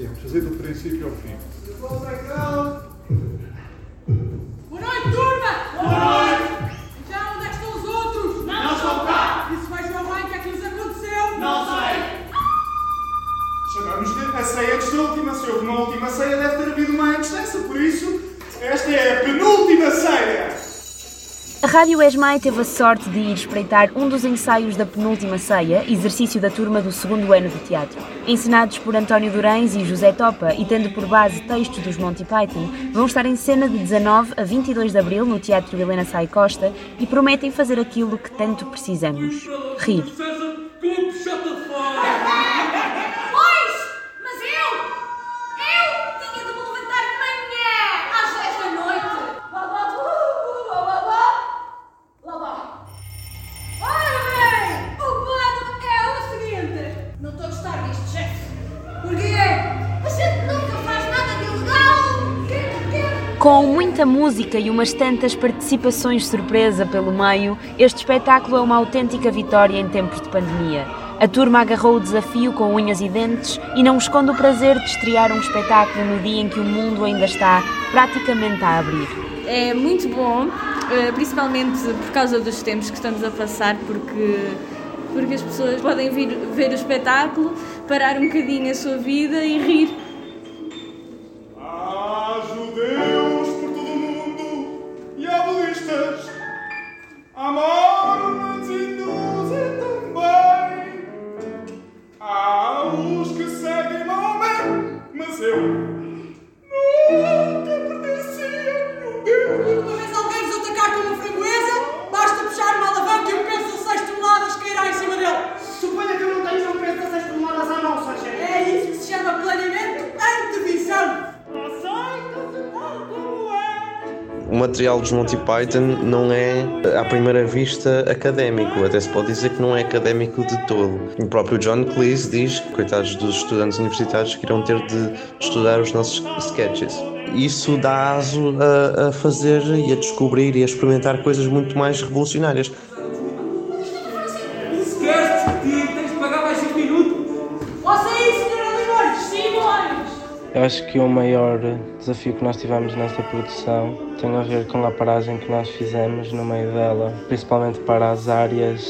termos, fazer do princípio ao fim. Rádio Esmai teve a sorte de ir espreitar um dos ensaios da penúltima ceia, exercício da turma do segundo ano de teatro. Ensinados por António Durães e José Topa e tendo por base textos dos Monty Python, vão estar em cena de 19 a 22 de abril no Teatro Helena Sai Costa e prometem fazer aquilo que tanto precisamos: rir. Com muita música e umas tantas participações surpresa pelo meio, este espetáculo é uma autêntica vitória em tempos de pandemia. A turma agarrou o desafio com unhas e dentes e não esconde o prazer de estrear um espetáculo no dia em que o mundo ainda está praticamente a abrir. É muito bom, eh, principalmente por causa dos tempos que estamos a passar, porque, porque as pessoas podem vir ver o espetáculo, parar um bocadinho a sua vida e rir. Maomé, material dos Monty Python não é, à primeira vista, académico. Até se pode dizer que não é académico de todo. O próprio John Cleese diz, coitados dos estudantes universitários, que irão ter de estudar os nossos sketches. Isso dá aso a, a fazer e a descobrir e a experimentar coisas muito mais revolucionárias. Eu acho que o maior desafio que nós tivemos nesta produção tem a ver com a paragem que nós fizemos no meio dela, principalmente para as áreas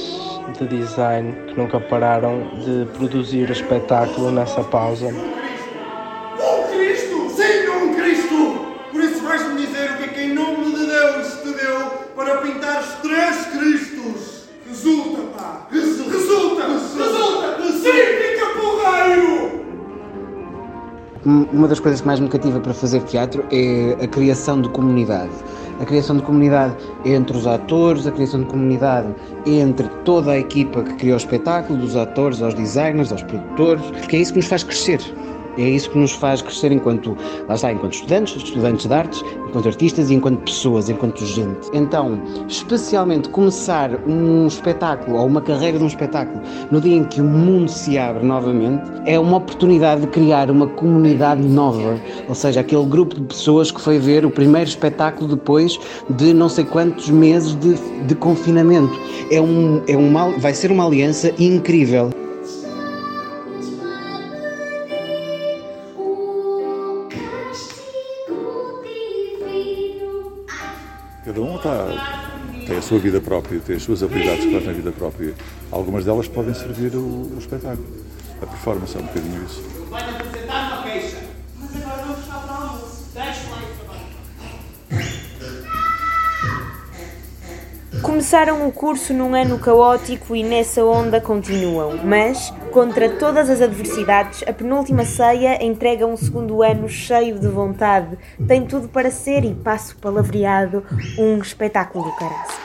de design que nunca pararam de produzir o espetáculo nessa pausa. Um Cristo! Um Cristo! Por isso vais-me dizer o que é que em nome de Deus te deu para pintar três Cristos! Uma das coisas que mais me cativa para fazer teatro é a criação de comunidade. A criação de comunidade entre os atores, a criação de comunidade entre toda a equipa que criou o espetáculo, dos atores aos designers, aos produtores, porque é isso que nos faz crescer. É isso que nos faz crescer enquanto, lá está, enquanto estudantes, estudantes de artes, enquanto artistas e enquanto pessoas, enquanto gente. Então, especialmente começar um espetáculo ou uma carreira de um espetáculo no dia em que o mundo se abre novamente, é uma oportunidade de criar uma comunidade nova, ou seja, aquele grupo de pessoas que foi ver o primeiro espetáculo depois de não sei quantos meses de, de confinamento. É um, é uma, vai ser uma aliança incrível. Cada um está, tem a sua vida própria, tem as suas habilidades que faz na vida própria. Algumas delas podem servir o, o espetáculo. A performance é um bocadinho isso. Vai apresentar uma queixa. Mas agora vamos para o almoço. Deixe lá isso também. Começaram o curso num ano caótico e nessa onda continuam, mas, contra todas as adversidades, a penúltima ceia entrega um segundo ano cheio de vontade, tem tudo para ser, e passo palavreado, um espetáculo do caraças.